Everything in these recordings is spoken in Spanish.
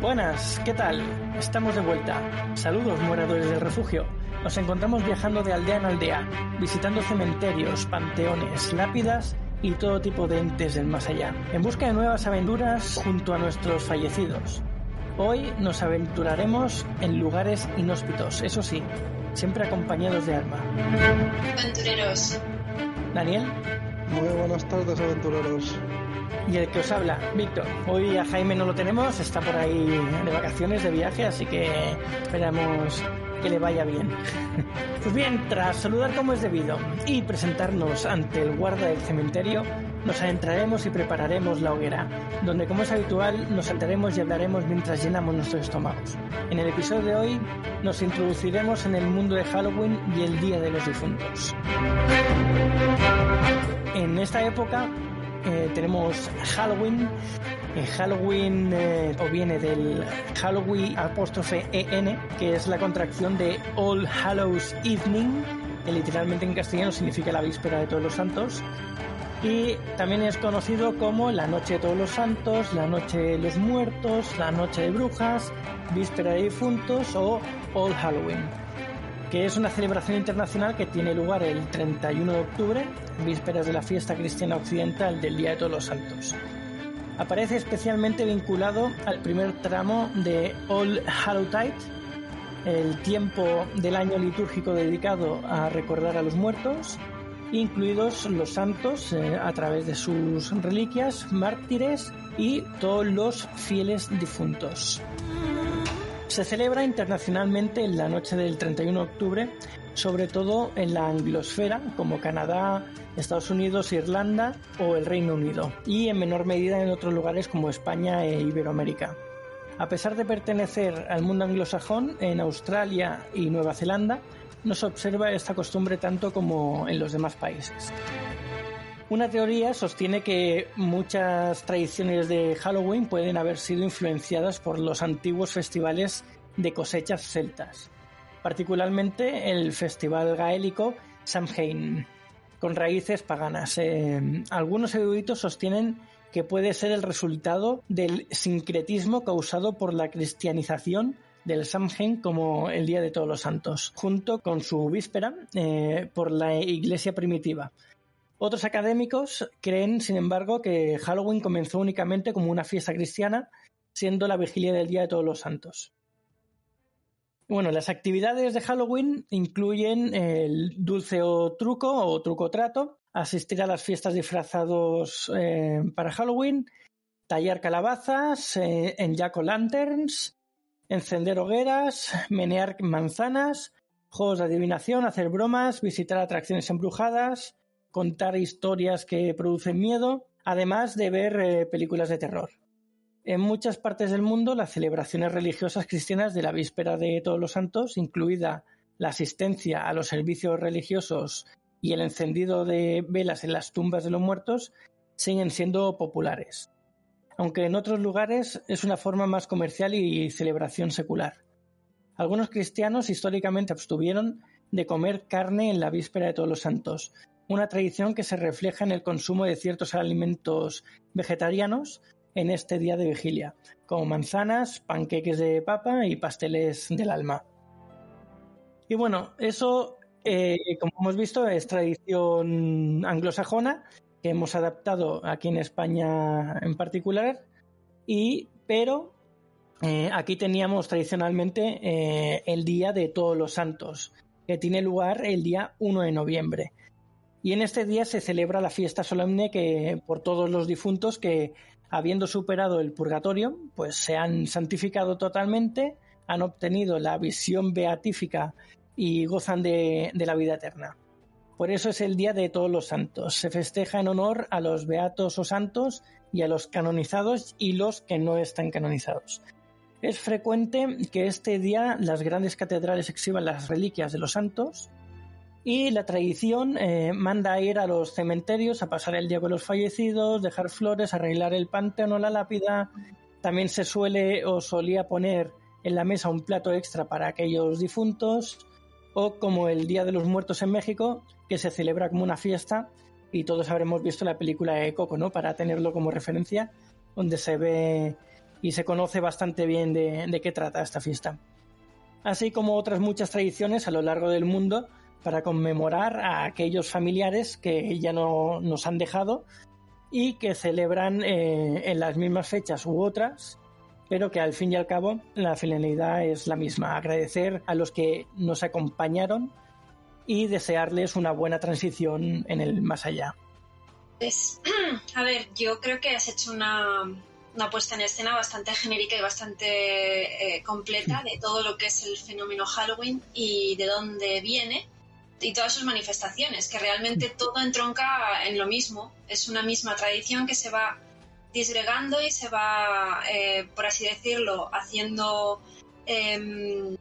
Buenas, ¿qué tal? Estamos de vuelta. Saludos, moradores del refugio. Nos encontramos viajando de aldea en aldea, visitando cementerios, panteones, lápidas y todo tipo de entes del más allá, en busca de nuevas aventuras junto a nuestros fallecidos. Hoy nos aventuraremos en lugares inhóspitos, eso sí, siempre acompañados de arma. Aventureros. Daniel. Muy buenas tardes, aventureros. Y el que os habla, Víctor. Hoy a Jaime no lo tenemos, está por ahí de vacaciones, de viaje, así que esperamos que le vaya bien. Pues bien, tras saludar como es debido y presentarnos ante el guarda del cementerio, nos adentraremos y prepararemos la hoguera, donde como es habitual nos saltaremos y hablaremos mientras llenamos nuestros estómagos. En el episodio de hoy nos introduciremos en el mundo de Halloween y el Día de los Difuntos. En esta época eh, tenemos Halloween. Eh, Halloween eh, o viene del Halloween apóstrofe EN, que es la contracción de All Hallows Evening, que literalmente en castellano significa la víspera de todos los santos. Y también es conocido como la Noche de Todos los Santos, la Noche de los Muertos, la Noche de Brujas, Víspera de Difuntos o All Halloween que es una celebración internacional que tiene lugar el 31 de octubre, vísperas de la fiesta cristiana occidental del Día de Todos los Santos. Aparece especialmente vinculado al primer tramo de All Hallowtide, el tiempo del año litúrgico dedicado a recordar a los muertos, incluidos los santos eh, a través de sus reliquias, mártires y todos los fieles difuntos. Se celebra internacionalmente en la noche del 31 de octubre, sobre todo en la anglosfera, como Canadá, Estados Unidos, Irlanda o el Reino Unido, y en menor medida en otros lugares como España e Iberoamérica. A pesar de pertenecer al mundo anglosajón, en Australia y Nueva Zelanda no se observa esta costumbre tanto como en los demás países. Una teoría sostiene que muchas tradiciones de Halloween pueden haber sido influenciadas por los antiguos festivales de cosechas celtas, particularmente el festival gaélico Samhain, con raíces paganas. Eh, algunos eruditos sostienen que puede ser el resultado del sincretismo causado por la cristianización del Samhain como el Día de Todos los Santos, junto con su víspera eh, por la Iglesia primitiva, otros académicos creen, sin embargo, que Halloween comenzó únicamente como una fiesta cristiana, siendo la vigilia del Día de Todos los Santos. Bueno, las actividades de Halloween incluyen el dulce o truco o truco trato, asistir a las fiestas disfrazados eh, para Halloween, tallar calabazas eh, en jack-o'-lanterns, encender hogueras, menear manzanas, juegos de adivinación, hacer bromas, visitar atracciones embrujadas, contar historias que producen miedo, además de ver eh, películas de terror. En muchas partes del mundo, las celebraciones religiosas cristianas de la víspera de Todos los Santos, incluida la asistencia a los servicios religiosos y el encendido de velas en las tumbas de los muertos, siguen siendo populares. Aunque en otros lugares es una forma más comercial y celebración secular. Algunos cristianos históricamente abstuvieron de comer carne en la víspera de Todos los Santos, una tradición que se refleja en el consumo de ciertos alimentos vegetarianos en este día de vigilia, como manzanas, panqueques de papa y pasteles del alma. Y bueno, eso, eh, como hemos visto, es tradición anglosajona que hemos adaptado aquí en España en particular, y, pero eh, aquí teníamos tradicionalmente eh, el Día de Todos los Santos, que tiene lugar el día 1 de noviembre. Y en este día se celebra la fiesta solemne que por todos los difuntos que, habiendo superado el purgatorio, pues se han santificado totalmente, han obtenido la visión beatífica y gozan de, de la vida eterna. Por eso es el Día de Todos los Santos. Se festeja en honor a los beatos o santos y a los canonizados y los que no están canonizados. Es frecuente que este día las grandes catedrales exhiban las reliquias de los santos y la tradición eh, manda a ir a los cementerios a pasar el día con los fallecidos, dejar flores, arreglar el panteón o la lápida. También se suele o solía poner en la mesa un plato extra para aquellos difuntos, o como el Día de los Muertos en México, que se celebra como una fiesta, y todos habremos visto la película de Coco, ¿no? Para tenerlo como referencia, donde se ve y se conoce bastante bien de, de qué trata esta fiesta. Así como otras muchas tradiciones a lo largo del mundo para conmemorar a aquellos familiares que ya no nos han dejado y que celebran eh, en las mismas fechas u otras, pero que al fin y al cabo la finalidad es la misma, agradecer a los que nos acompañaron y desearles una buena transición en el más allá. Pues, a ver, yo creo que has hecho una, una puesta en escena bastante genérica y bastante eh, completa de todo lo que es el fenómeno Halloween y de dónde viene y todas sus manifestaciones, que realmente todo entronca en lo mismo, es una misma tradición que se va disgregando y se va, eh, por así decirlo, haciendo em,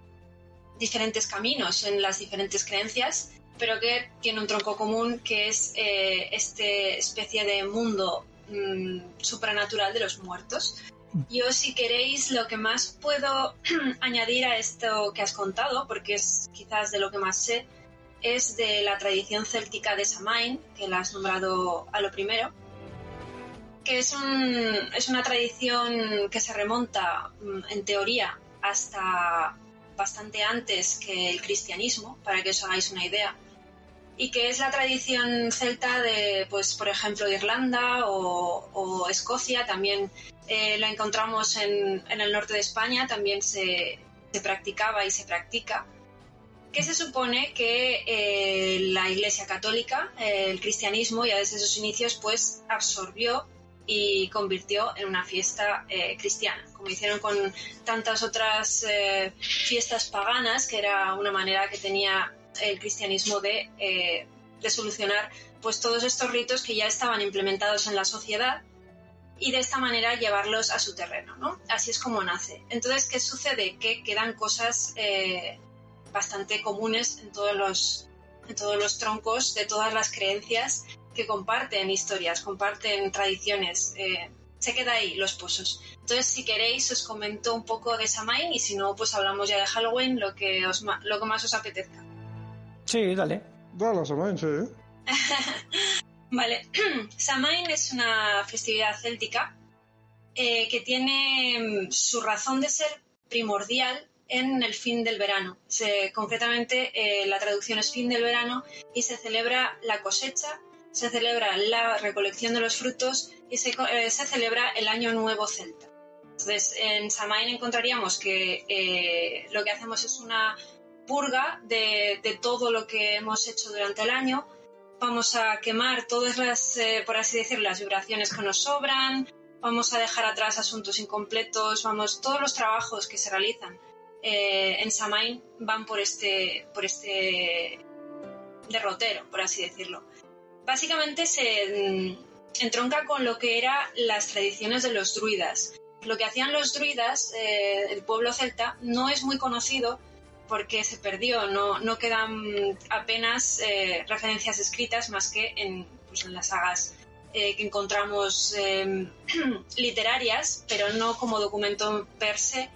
diferentes caminos en las diferentes creencias, pero que tiene un tronco común que es eh, este especie de mundo mm, supranatural de los muertos. Yo, si queréis, lo que más puedo añadir a esto que has contado, porque es quizás de lo que más sé, es de la tradición céltica de Samain, que la has nombrado a lo primero, que es, un, es una tradición que se remonta, mm, en teoría, hasta bastante antes que el cristianismo, para que os hagáis una idea, y que es la tradición celta de, pues, por ejemplo, Irlanda o, Escocia, también eh, la encontramos en, en, el norte de España, también se, se practicaba y se practica que se supone que eh, la Iglesia Católica, eh, el cristianismo, ya desde sus inicios, pues absorbió y convirtió en una fiesta eh, cristiana, como hicieron con tantas otras fiestas paganas, que era una manera que tenía el cristianismo de, solucionar pues todos estos ritos que ya estaban implementados en la sociedad y de esta manera llevarlos a su terreno, ¿no? Así es como nace. Entonces, ¿qué sucede? Que quedan cosas bastante comunes en todos los, en todos los troncos de todas las creencias que comparten historias, comparten tradiciones. Eh, se queda ahí los pozos. Entonces, si queréis, os comento un poco de Samain y si no, pues hablamos ya de Halloween, lo que, os, lo que más os apetezca. Sí, dale. Dale, Samain, sí. vale. Samain es una festividad céltica eh, que tiene mm, su razón de ser primordial en el fin del verano. concretamente, eh, la traducción es fin del verano y se celebra la cosecha, se celebra la recolección de los frutos y se, eh, celebra el Año Nuevo Celta. Entonces, en Samain encontraríamos que eh, lo que hacemos es una purga de, de, todo lo que hemos hecho durante el año. Vamos a quemar todas las, por así decirlo, las vibraciones que nos sobran, vamos a dejar atrás asuntos incompletos, vamos, todos los trabajos que se realizan eh, en Samain van por este, por este derrotero, por así decirlo. Básicamente se mm, entronca con lo que eran las tradiciones de los druidas. Lo que hacían los druidas, eh, el pueblo celta, no es muy conocido porque se perdió, no, no quedan apenas eh, referencias escritas más que en, pues, en las sagas que encontramos literarias, pero no como documento per se,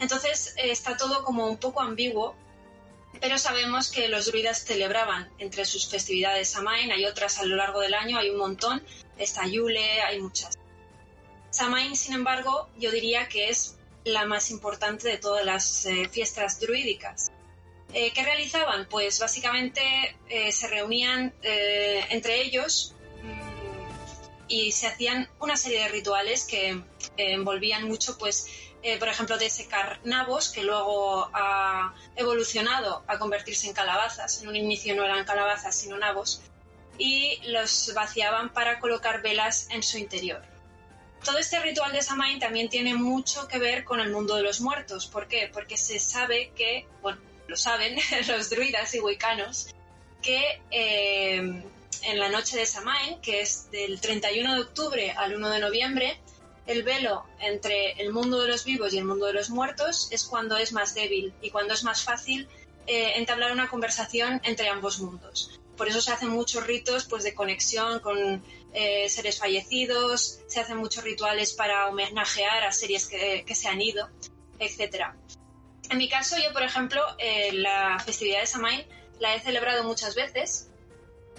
entonces eh, está todo como un poco ambiguo, pero sabemos que los druidas celebraban entre sus festividades Samain, hay otras a lo largo del año, hay un montón, está Yule, hay muchas. Samain, sin embargo, yo diría que es la más importante de todas las eh, fiestas druídicas. Eh, ¿Qué realizaban? Pues básicamente se reunían entre ellos mm, y se hacían una serie de rituales que envolvían mucho pues eh, por ejemplo, de secar nabos, que luego ha evolucionado a convertirse en calabazas. En un inicio no eran calabazas, sino nabos. Y los vaciaban para colocar velas en su interior. Todo este ritual de Samain también tiene mucho que ver con el mundo de los muertos. ¿Por qué? Porque se sabe que, bueno, lo saben los druidas y huicanos, que eh, en la noche de Samain, que es del 31 de octubre al 1 de noviembre, el velo entre el mundo de los vivos y el mundo de los muertos es cuando es más débil y cuando es más fácil eh, entablar una conversación entre ambos mundos. Por eso se hacen muchos ritos pues, de conexión con eh, seres fallecidos, se hacen muchos rituales para homenajear a series que, se han ido, etc. En mi caso, yo, por ejemplo, eh, la festividad de Samain la he celebrado muchas veces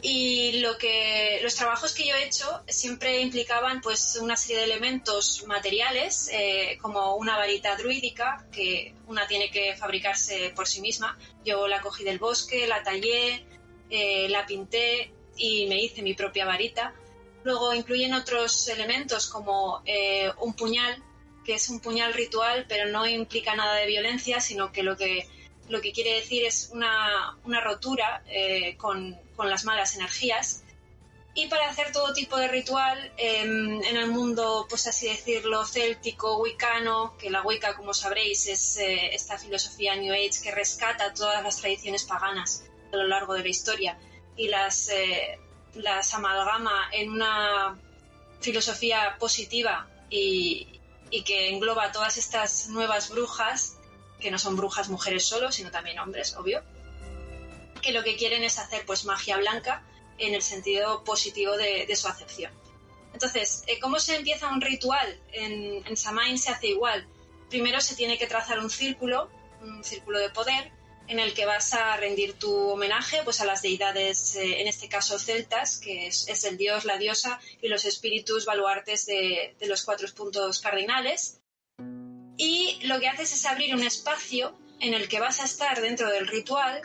Y lo que, los trabajos que yo he hecho siempre implicaban pues una serie de elementos materiales, eh, como una varita druídica, que una tiene que fabricarse por sí misma. Yo la cogí del bosque, la tallé, eh, la pinté y me hice mi propia varita. Luego incluyen otros elementos como eh, un puñal, que es un puñal ritual, pero no implica nada de violencia, sino que lo que lo que quiere decir es una, rotura eh, con, las malas energías. Y para hacer todo tipo de ritual em, en el mundo, pues así decirlo, céltico, wicano, que la Wicca, como sabréis, es eh, esta filosofía New Age que rescata todas las tradiciones paganas a lo largo de la historia y las, eh, las amalgama en una filosofía positiva y, y que engloba todas estas nuevas brujas que no son brujas mujeres solo, sino también hombres, obvio, que lo que quieren es hacer pues magia blanca en el sentido positivo de, su acepción. Entonces, eh, ¿cómo se empieza un ritual? En, en Samain se hace igual. Primero se tiene que trazar un círculo, un círculo de poder, en el que vas a rendir tu homenaje pues, a las deidades, eh, en este caso celtas, que es, el dios, la diosa y los espíritus baluartes de, de los cuatro puntos cardinales y lo que haces es abrir un espacio en el que vas a estar dentro del ritual.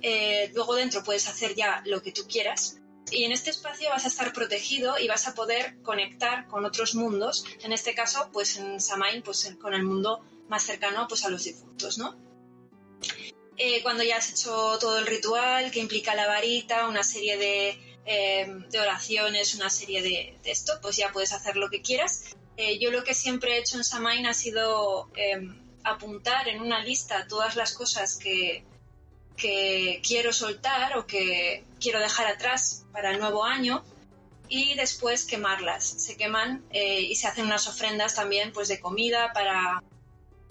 Eh, luego dentro puedes hacer ya lo que tú quieras. Y en este espacio vas a estar protegido y vas a poder conectar con otros mundos. En este caso, pues en Samain, pues con el mundo más cercano pues a los difuntos, ¿no? Eh, cuando ya has hecho todo el ritual, que implica la varita, una serie de, eh, oraciones, una serie de, de, esto, pues ya puedes hacer lo que quieras. Eh, yo lo que siempre he hecho en Samain ha sido em, apuntar en una lista todas las cosas que, quiero soltar o que quiero dejar atrás para el nuevo año y después quemarlas. Se queman eh, y se hacen unas ofrendas también pues de comida para,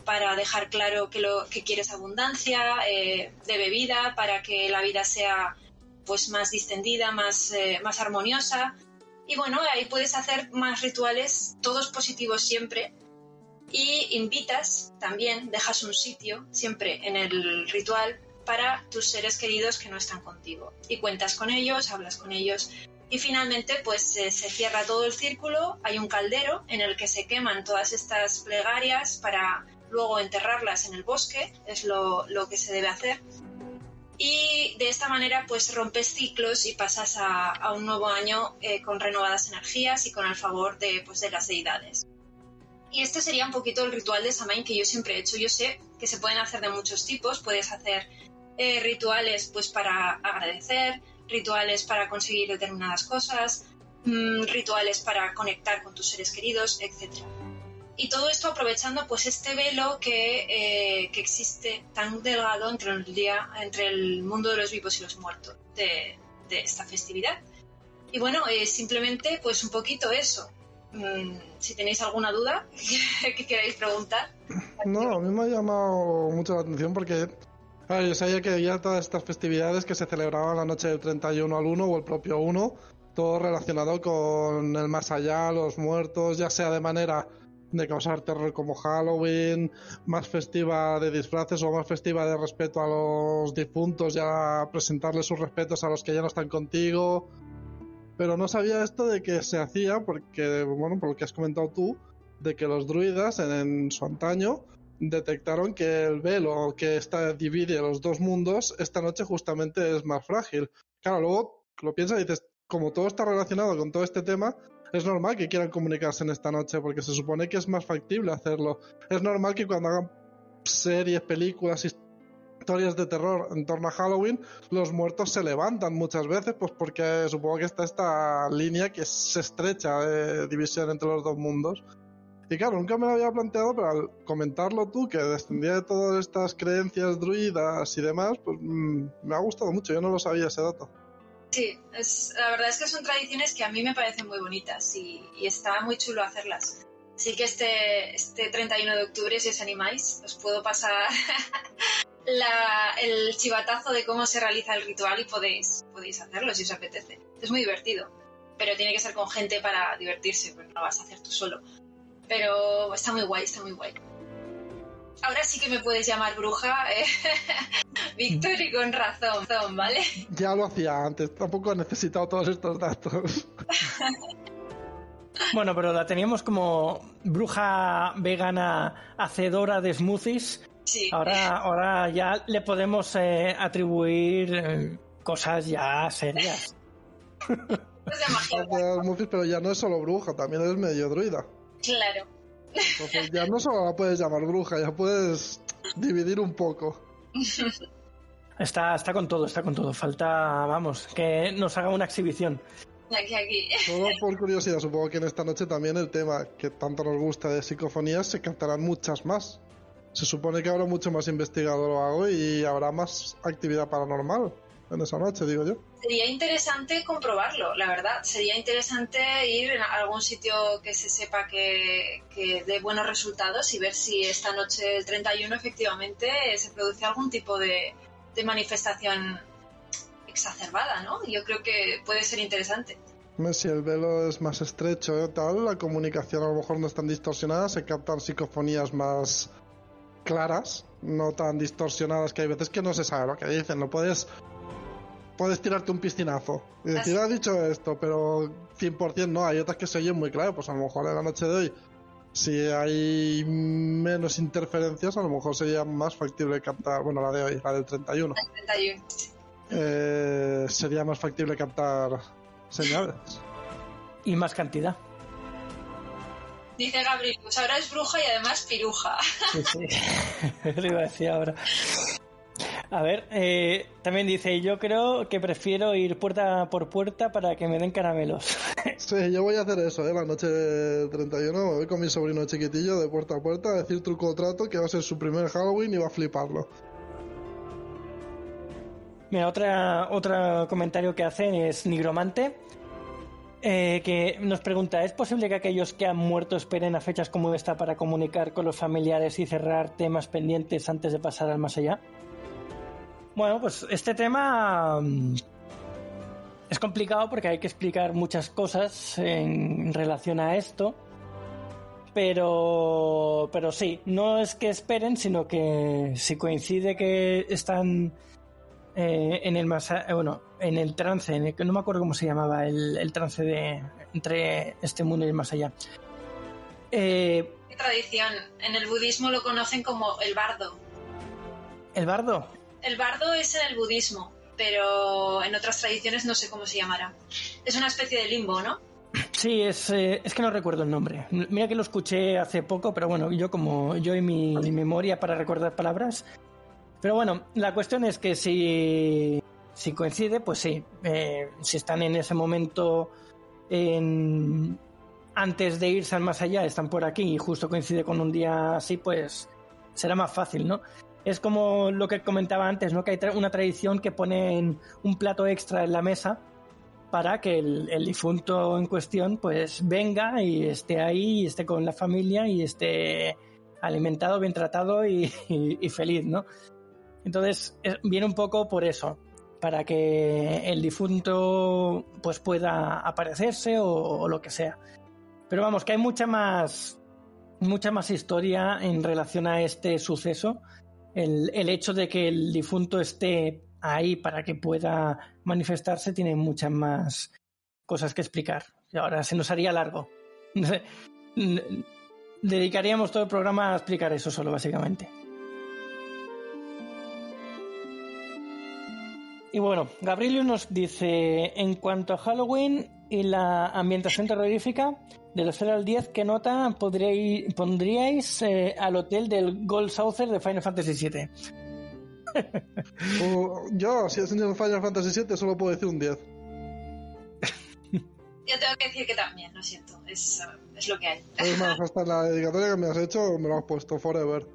para dejar claro que, lo, que quieres abundancia, eh, de bebida para que la vida sea pues más distendida, más, más armoniosa y bueno, ahí puedes hacer más rituales, todos positivos siempre. Y invitas también, dejas un sitio siempre en el ritual para tus seres queridos que no están contigo. Y cuentas con ellos, hablas con ellos. Y finalmente, pues se cierra todo el círculo, hay un caldero en el que se queman todas estas plegarias para luego enterrarlas en el bosque, es lo, lo que se debe hacer y de esta manera pues rompes ciclos y pasas a, un nuevo año eh, con renovadas energías y con el favor de, pues, de las deidades. Y este sería un poquito el ritual de Samain que yo siempre he hecho. Yo sé que se pueden hacer de muchos tipos, puedes hacer eh, rituales pues para agradecer, rituales para conseguir determinadas cosas, mm, rituales para conectar con tus seres queridos, etc y todo esto aprovechando pues este velo que, eh, que, existe tan delgado entre el día entre el mundo de los vivos y los muertos de, de esta festividad. Y bueno eh, simplemente pues un poquito eso. Mm, si tenéis alguna duda que queráis preguntar. No a mí me ha llamado mucho la atención porque yo sabía que había todas estas festividades que se celebraban la noche del 31 al 1 o el propio 1 todo relacionado con el más allá, los muertos, ya sea de manera de causar terror como Halloween, más festiva de disfraces o más festiva de respeto a los difuntos y a presentarles sus respetos a los que ya no están contigo. Pero no sabía esto de que se hacía porque, bueno, por lo que has comentado tú, de que los druidas en, su antaño detectaron que el velo que está, divide los dos mundos esta noche justamente es más frágil. Claro, luego lo piensas y dices, como todo está relacionado con todo este tema, es normal que quieran comunicarse en esta noche porque se supone que es más factible hacerlo. Es normal que cuando hagan series, películas, historias de terror en torno a Halloween, los muertos se levantan muchas veces, pues porque supongo que está esta línea que se estrecha de división entre los dos mundos. Y claro, nunca me lo había planteado, pero al comentarlo tú, que descendía de todas estas creencias druidas y demás, pues mm, me ha gustado mucho, yo no lo sabía ese dato. Sí, es, la verdad es que son tradiciones que a mí me parecen muy bonitas y, está muy chulo hacerlas. Así que este, este 31 de octubre, si os animáis, os puedo pasar el chivatazo de cómo se realiza el ritual y podéis, podéis hacerlo si os apetece. Es muy divertido, pero tiene que ser con gente para divertirse, porque no lo vas a hacer tú solo. Pero está muy guay, está muy guay. Ahora sí que me puedes llamar bruja, eh, Víctor y con razón, ¿vale? Ya lo hacía antes, tampoco he necesitado todos estos datos. Bueno, pero la teníamos como bruja vegana hacedora de smoothies. Sí. Ahora, ahora ya le podemos eh, atribuir eh, cosas ya serias. Es de magia. Pero ya no es solo bruja, también es medio druida. Claro. Entonces ya no solo la puedes llamar bruja, ya puedes dividir un poco. Está, está con todo, está con todo. Falta, vamos, que nos haga una exhibición. Aquí, aquí. Solo por curiosidad, supongo que en esta noche también el tema que tanto nos gusta de psicofonías se captarán muchas más. Se supone que habrá mucho más investigador o algo y habrá más actividad paranormal en esa noche, digo yo. Sería interesante comprobarlo, la verdad. Sería interesante ir a algún sitio que se sepa que, que dé buenos resultados y ver si esta noche del 31 efectivamente se produce algún tipo de, de manifestación exacerbada, ¿no? Yo creo que puede ser interesante. Si el velo es más estrecho y tal, la comunicación a lo mejor no es tan distorsionada, se captan psicofonías más claras, no tan distorsionadas, que hay veces que no se sabe lo que dicen, no puedes... Puedes tirarte un piscinazo y decir, Así. ha dicho esto, pero 100% no, hay otras que se oyen muy claro, pues a lo mejor en la noche de hoy, si hay menos interferencias, a lo mejor sería más factible captar, bueno, la de hoy, la del 31, El 31. eh, sería más factible captar señales. Y más cantidad. Dice Gabriel, pues ahora es bruja y además piruja. Sí, sí. Lo iba a decir ahora. A ver, eh, también dice, yo creo que prefiero ir puerta por puerta para que me den caramelos. Sí, yo voy a hacer eso, ¿eh? La noche del 31 me voy con mi sobrino chiquitillo de puerta a puerta a decir truco o trato que va a ser su primer Halloween y va a fliparlo. Mira, otra, otro comentario que hacen es Nigromante, eh, que nos pregunta, ¿es posible que aquellos que han muerto esperen a fechas como esta para comunicar con los familiares y cerrar temas pendientes antes de pasar al más allá? Bueno, pues este tema mm, es complicado porque hay que explicar muchas cosas en relación a esto. Pero, pero sí, no es que esperen, sino que si coincide que están eh, en el más a- eh, bueno en el trance en el que no me acuerdo cómo se llamaba el, el trance de entre este mundo y el más allá Eh, ¿Qué tradición? En el budismo lo conocen como el bardo. el bardo El bardo es en el budismo, pero en otras tradiciones no sé cómo se llamará. Es una especie de limbo, ¿no? sí es eh, es que no recuerdo el nombre mira que lo escuché hace poco pero bueno yo como yo y mi, mi memoria para recordar palabras pero bueno la cuestión es que si si coincide pues sí eh, si están en ese momento en antes de irse al más allá están por aquí y justo coincide con un día así, pues será más fácil, ¿no? Es como lo que comentaba antes, ¿no? Que hay una tradición que ponen un plato extra en la mesa para que el, difunto en cuestión pues venga y esté ahí, y esté con la familia y esté alimentado, bien tratado y, feliz, ¿no? Entonces es- viene un poco por eso, para que el difunto pues pueda aparecerse o, o lo que sea. Pero vamos, que hay mucha más mucha más historia en relación a este suceso. El, el hecho de que el difunto esté ahí para que pueda manifestarse tiene muchas más cosas que explicar. Y ahora se nos haría largo. Dedicaríamos todo el programa a explicar eso solo, básicamente. Y bueno, Gabrielio nos dice, en cuanto a Halloween y la ambientación terrorífica, de la 0 al 10, ¿qué nota podríais, pondríais eh, al hotel del Gold Saucer de Final Fantasy VII? Uh, yo, si es el Final Fantasy VII, solo puedo decir un 10. Yo tengo que decir que también, lo siento, es, uh, es lo que hay. Es más, hasta la dedicatoria que me has hecho me lo has puesto forever.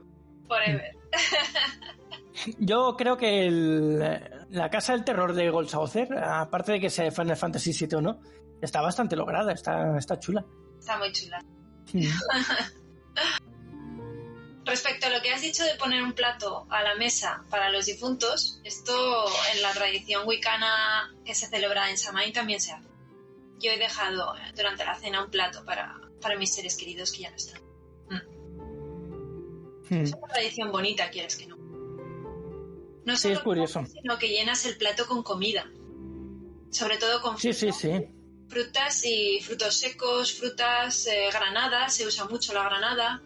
Forever. Yo creo que el- la casa del terror de Gold Saucer, aparte de que sea Final Fantasy VII o no, está bastante lograda, está, está chula. Está muy chula. Respecto a lo que has dicho de poner un plato a la mesa para los difuntos, esto en la tradición wicana que se celebra en Samhain también se hace. Yo he dejado durante la cena un plato para, para mis seres queridos que ya no están. Hmm. Es una tradición bonita, quieres que no. No Sí, es solo curioso. comes, sino que llenas el plato con comida. Sobre todo con Sí, sí, fruta, sí. frutas y frutos secos, frutas, eh, granadas, se usa mucho la granada.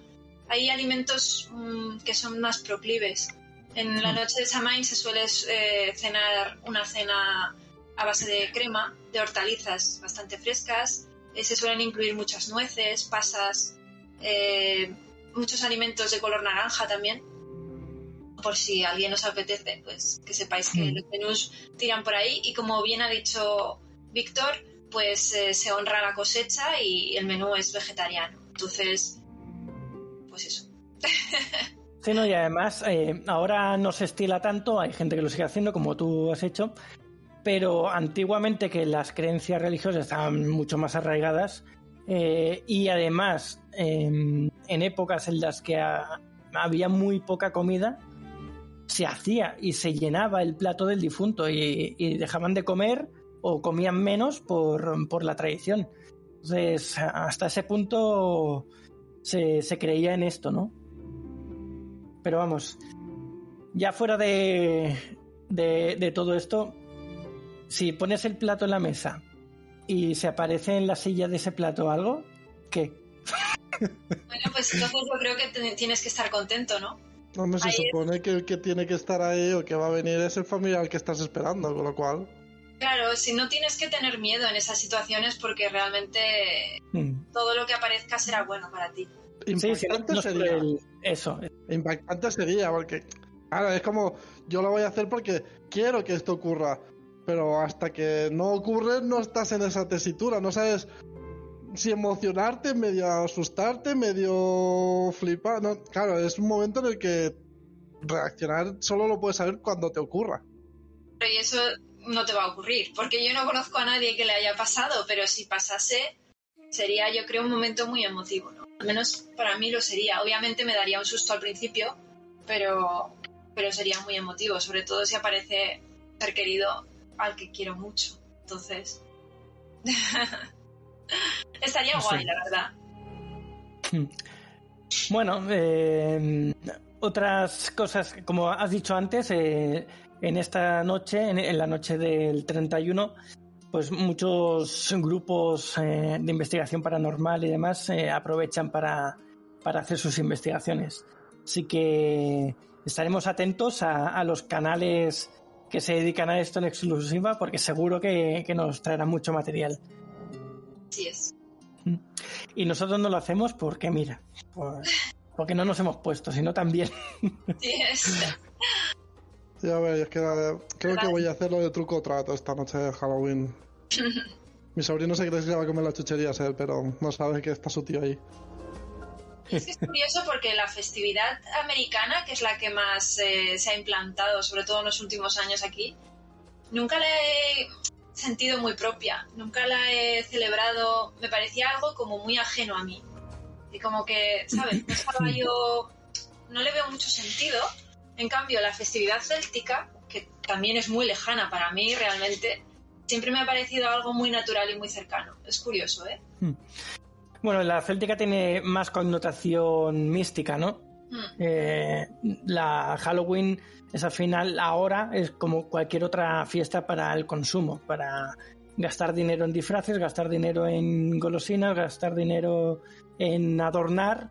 Hay alimentos mm, que son más proclives. En la noche de Samain se suele eh, cenar una cena a base de crema, de hortalizas bastante frescas. Eh, se suelen incluir muchas nueces, pasas, eh, muchos alimentos de color naranja también. Por si a alguien os apetece, pues que sepáis que Mm. los menús tiran por ahí. Y como bien ha dicho Víctor, pues eh, se honra la cosecha y el menú es vegetariano. Entonces, pues eso. Sí, no, y además eh, ahora no se estila tanto, hay gente que lo sigue haciendo como tú has hecho, pero antiguamente que las creencias religiosas estaban mucho más arraigadas eh, y además eh, en épocas en las que ha- había muy poca comida, se hacía y se llenaba el plato del difunto y, dejaban de comer o comían menos por, por la tradición. Entonces, hasta ese punto se, creía en esto, ¿no? Pero vamos, ya fuera de, de, de todo esto, si pones el plato en la mesa y se aparece en la silla de ese plato algo, ¿qué? Bueno, pues entonces yo creo que tienes que estar contento, ¿no? Hombre, se Ahí es. supone que el que tiene que estar ahí o que va a venir es el familiar que estás esperando, con lo cual. Claro, si no tienes que tener miedo en esas situaciones porque realmente Mm. todo lo que aparezca será bueno para ti. Sí, sí, no, Impactante no sería. el- eso. Impactante sería, porque. Claro, es como. Yo lo voy a hacer porque quiero que esto ocurra. Pero hasta que no ocurre, no estás en esa tesitura. No sabes si emocionarte, medio asustarte, medio flipar. No, claro, es un momento en el que reaccionar solo lo puedes saber cuando te ocurra. Pero y eso no te va a ocurrir, porque yo no conozco a nadie que le haya pasado, pero si pasase, sería yo creo un momento muy emotivo, ¿no? Al menos para mí lo sería. Obviamente me daría un susto al principio, pero, pero sería muy emotivo, sobre todo si aparece ser querido al que quiero mucho. Entonces, estaría guay, la verdad. Bueno, eh, otras cosas, como has dicho antes, eh, en esta noche, en, en la noche del 31, pues muchos grupos eh, de investigación paranormal y demás aprovechan para, para hacer sus investigaciones. Así que estaremos atentos a, a los canales que se dedican a esto en exclusiva, porque seguro que, que nos traerán mucho material. Así es. Y nosotros no lo hacemos porque, mira, por- porque no nos hemos puesto, sino también. Sí, es. Sí, a ver, es que eh, creo que voy a hacerlo de truco o trato esta noche de Halloween. Mi sobrino se cree que se va a comer las chucherías él, pero no sabe que está su tío ahí. Es que es curioso porque la festividad americana, que es la que más eh, se ha implantado, sobre todo en los últimos años aquí, nunca la he sentido muy propia, nunca la he celebrado, me parecía algo como muy ajeno a mí. Y como que, ¿sabes? No estaba yo, no le veo mucho sentido. En cambio, la festividad céltica, que también es muy lejana para mí realmente, siempre me ha parecido algo muy natural y muy cercano. Es curioso, ¿eh? Bueno, la céltica tiene más connotación mística, ¿no? Eh, la Halloween es al final, ahora es como cualquier otra fiesta para el consumo, para gastar dinero en disfraces, gastar dinero en golosinas, gastar dinero en adornar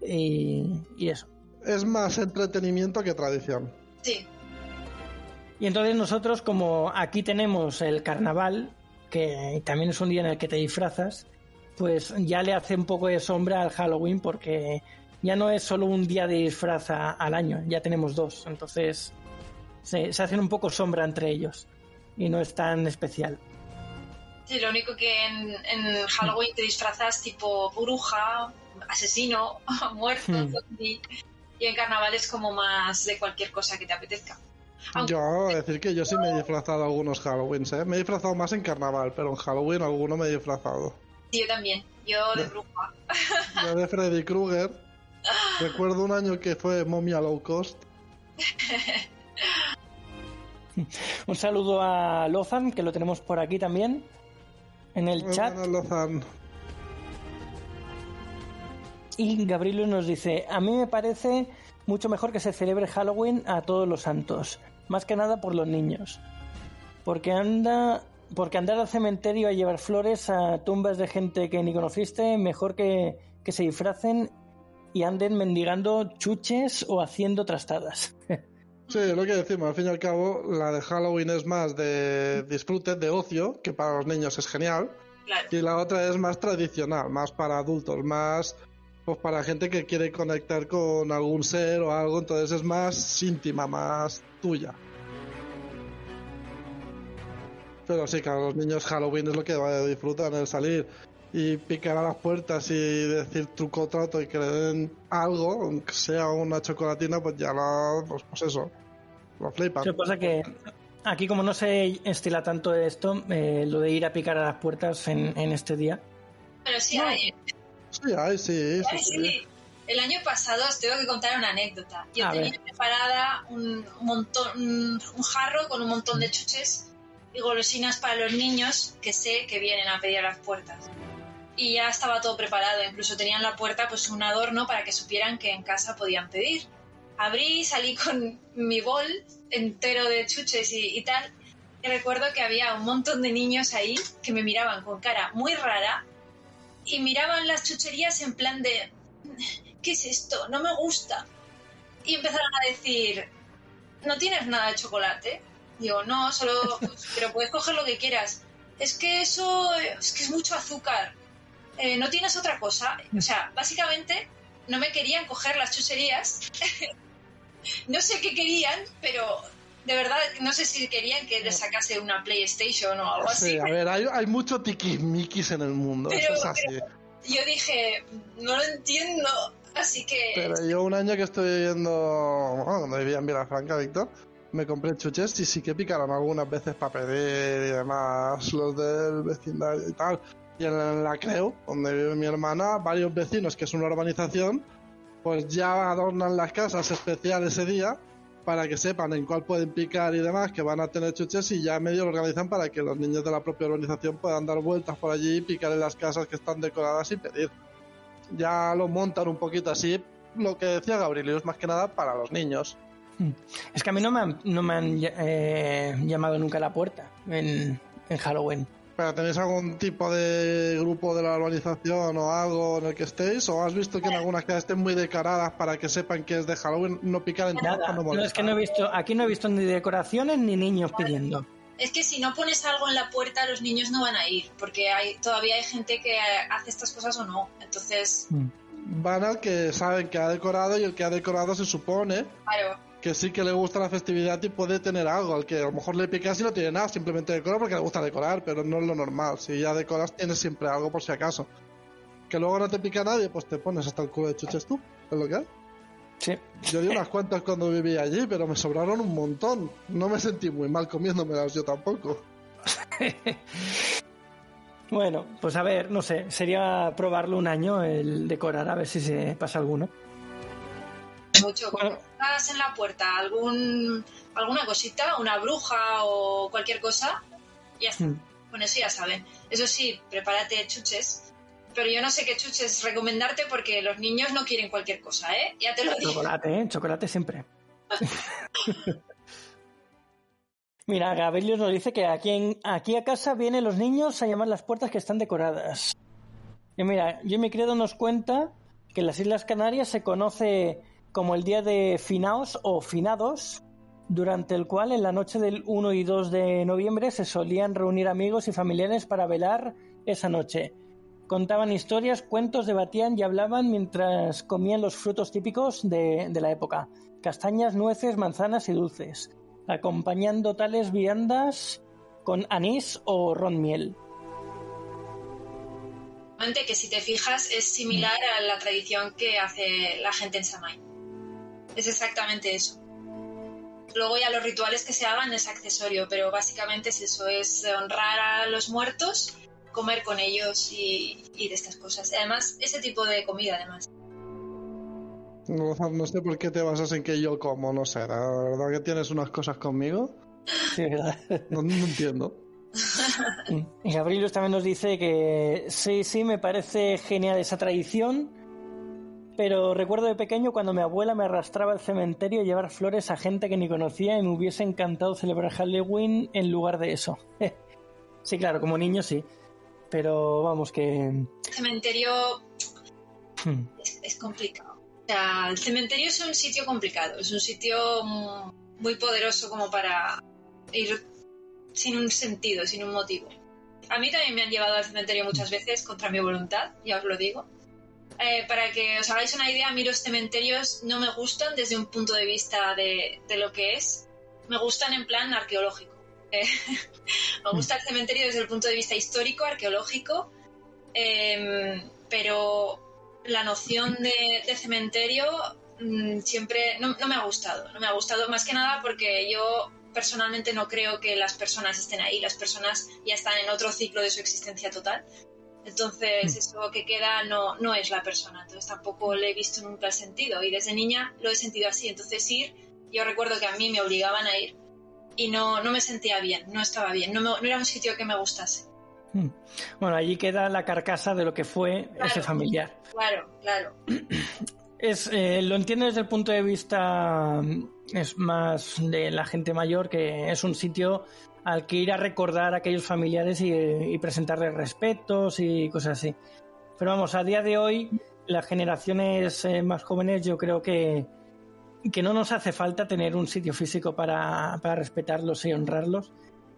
y, y eso. Es más entretenimiento que tradición. Sí, Y entonces nosotros, como aquí tenemos el carnaval, que también es un día en el que te disfrazas, pues ya le hace un poco de sombra al Halloween porque ya no es solo un día de disfraz a- al año, ya tenemos dos. Entonces se, se hacen un poco sombra entre ellos y no es tan especial. Sí, lo único que en, en Halloween te disfrazas tipo bruja, asesino, muerto, Hmm. zombie. Y en carnaval es como más de cualquier cosa que te apetezca. Aunque- Yo, decir que yo sí me he disfrazado algunos Halloween, ¿eh? Me he disfrazado más en carnaval, pero en Halloween alguno me he disfrazado. Sí, yo también. Yo de bruja. Yo de Freddy Krueger. Recuerdo un año que fue momia low cost. Un saludo a Lozan, que lo tenemos por aquí también, en el Muy chat. Lozan. Y Gabriel nos dice, a mí me parece mucho mejor que se celebre Halloween a todos los santos. más que nada por los niños. Porque anda porque andar al cementerio a llevar flores a tumbas de gente que ni conociste, mejor que, que se disfracen y anden mendigando chuches o haciendo trastadas. Sí, lo que decimos, al fin y al cabo, la de Halloween es más de disfrute, de ocio, que para los niños es genial. Claro. Y la otra es más tradicional, más para adultos, más pues para gente que quiere conectar con algún ser o algo, entonces es más íntima, más tuya. Pero sí, claro, los niños Halloween es lo que disfrutan, el salir y picar a las puertas y decir truco trato y que le den algo, aunque sea una chocolatina, pues ya lo, pues, pues eso, lo flipan. Lo que pasa que aquí como no se estila tanto esto, eh, lo de ir a picar a las puertas en, en este día. Pero sí No. hay. Sí, hay, sí, sí, sí. sí. El año pasado os tengo que contar una anécdota. Yo A tenía ver. preparada un montón, un, un jarro con un montón de chuches y golosinas para los niños que sé que vienen a pedir a las puertas. Y ya estaba todo preparado, incluso tenía en la puerta pues un adorno para que supieran que en casa podían pedir. Abrí, salí con mi bol entero de chuches y, y tal. Y recuerdo que había un montón de niños ahí que me miraban con cara muy rara y miraban las chucherías en plan de ¿qué es esto? No me gusta. Y empezaron a decir, ¿no tienes nada de chocolate? Digo, no, solo, pero puedes coger lo que quieras. Es que eso, es que es mucho azúcar. Eh, ¿No tienes otra cosa? O sea, básicamente no me querían coger las chucherías. no sé qué querían, pero de verdad no sé si querían que les sacase una PlayStation o algo así. Sí, a ver, hay, hay mucho tiquismiquis en el mundo, Pero- eso es así. Yo dije, no lo entiendo, así que... Pero yo un año que estoy viviendo, bueno, cuando vivía en Vilafranca, Víctor, me compré chuches y sí que picaron algunas veces para pedir y demás, los del vecindario y tal. Y en la Creu, donde vive mi hermana, varios vecinos, que es una urbanización, pues ya adornan las casas especiales ese día para que sepan en cuál pueden picar y demás, que van a tener chuches y ya medio lo organizan para que los niños de la propia urbanización puedan dar vueltas por allí y picar en las casas que están decoradas y pedir ya lo montan un poquito así. Lo que decía Gabriel, es más que nada para los niños. Es que a mí no me han, no me han eh, llamado nunca a la puerta en, en Halloween. ¿Pero tenéis algún tipo de grupo de la urbanización o algo en el que estéis? ¿O has visto que en algunas casas estén muy decoradas para que sepan que es de Halloween? No picar en Nada, no no, es que no he visto, aquí no he visto ni decoraciones ni niños pidiendo. Es que si no pones algo en la puerta, los niños no van a ir, porque hay, todavía hay gente que hace estas cosas o no. Entonces, Van al que saben que ha decorado y el que ha decorado se supone claro, que sí que le gusta la festividad y puede tener algo. Al que a lo mejor le picas y no tiene nada, simplemente decora porque le gusta decorar, pero no es lo normal. Si ya decoras, tienes siempre algo por si acaso. Que luego no te pica nadie, pues te pones hasta el culo de chuches tú. Es lo que hay. Sí. Yo di unas cuantas cuando vivía allí, pero me sobraron un montón. No me sentí muy mal comiéndomelas yo tampoco. Bueno, pues a ver, no sé, sería probarlo un año, el decorar, a ver si se pasa alguno. Mucho. Bueno. Pongas en la puerta algún, alguna cosita, una bruja o cualquier cosa, ya está. Mm. Con eso ya saben. Eso sí, prepárate chuches. Pero yo no sé qué chuches recomendarte porque los niños no quieren cualquier cosa, ¿eh? Ya te lo digo. Chocolate, ¿eh? Chocolate siempre. Mira, Gabriel nos dice que aquí, en- aquí a casa vienen los niños a llamar las puertas que están decoradas. Y mira, Jimmy Credo nos cuenta que en las Islas Canarias se conoce como el día de finaos o finados, durante el cual en la noche del 1 y 2 de noviembre se solían reunir amigos y familiares para velar esa noche. Contaban historias, cuentos, debatían y hablaban mientras comían los frutos típicos de, la época, castañas, nueces, manzanas y dulces, acompañando tales viandas con anís o ron miel. Que si te fijas es similar a la tradición que hace la gente en Samay. Es exactamente eso. Luego ya los rituales que se hagan es accesorio, pero básicamente es eso, es honrar a los muertos, comer con ellos y, y de estas cosas. Además, ese tipo de comida además. No, no sé por qué te basas en que yo como, no sé. La verdad que tienes unas cosas conmigo. Sí, ¿verdad? No, no entiendo. Y Gabrielus también nos dice que sí, sí, me parece genial esa tradición. Pero recuerdo de pequeño cuando mi abuela me arrastraba al cementerio a llevar flores a gente que ni conocía y me hubiese encantado celebrar Halloween en lugar de eso. sí, claro, como niño sí. Pero vamos que... El cementerio hmm. es, complicado. O sea, el cementerio es un sitio complicado, es un sitio muy poderoso como para ir sin un sentido, sin un motivo. A mí también me han llevado al cementerio muchas veces contra mi voluntad, ya os lo digo. Eh, para que os hagáis una idea, a mí los cementerios no me gustan desde un punto de vista de, lo que es. Me gustan en plan arqueológico. Eh, me gusta el cementerio desde el punto de vista histórico, arqueológico, em, pero la noción de, cementerio mm, siempre no, no, me ha gustado. No me ha gustado más que nada porque yo personalmente no creo que las personas estén ahí. Las personas ya están en otro ciclo de su existencia total. Entonces, mm. eso que queda no, no es la persona. Entonces, tampoco le he visto nunca el sentido. Y desde niña lo he sentido así. Entonces, ir, yo recuerdo que a mí me obligaban a ir y no, no me sentía bien, no estaba bien, no, no era un sitio que me gustase. Mm. Bueno, allí queda la carcasa de lo que fue ese familiar. Claro, claro. Es, eh, lo entiendo desde el punto de vista es más de la gente mayor que es un sitio al que ir a recordar a aquellos familiares y, presentarles respetos y cosas así. Pero vamos, a día de hoy, las generaciones eh, más jóvenes yo creo que, que no nos hace falta tener un sitio físico para, respetarlos y honrarlos.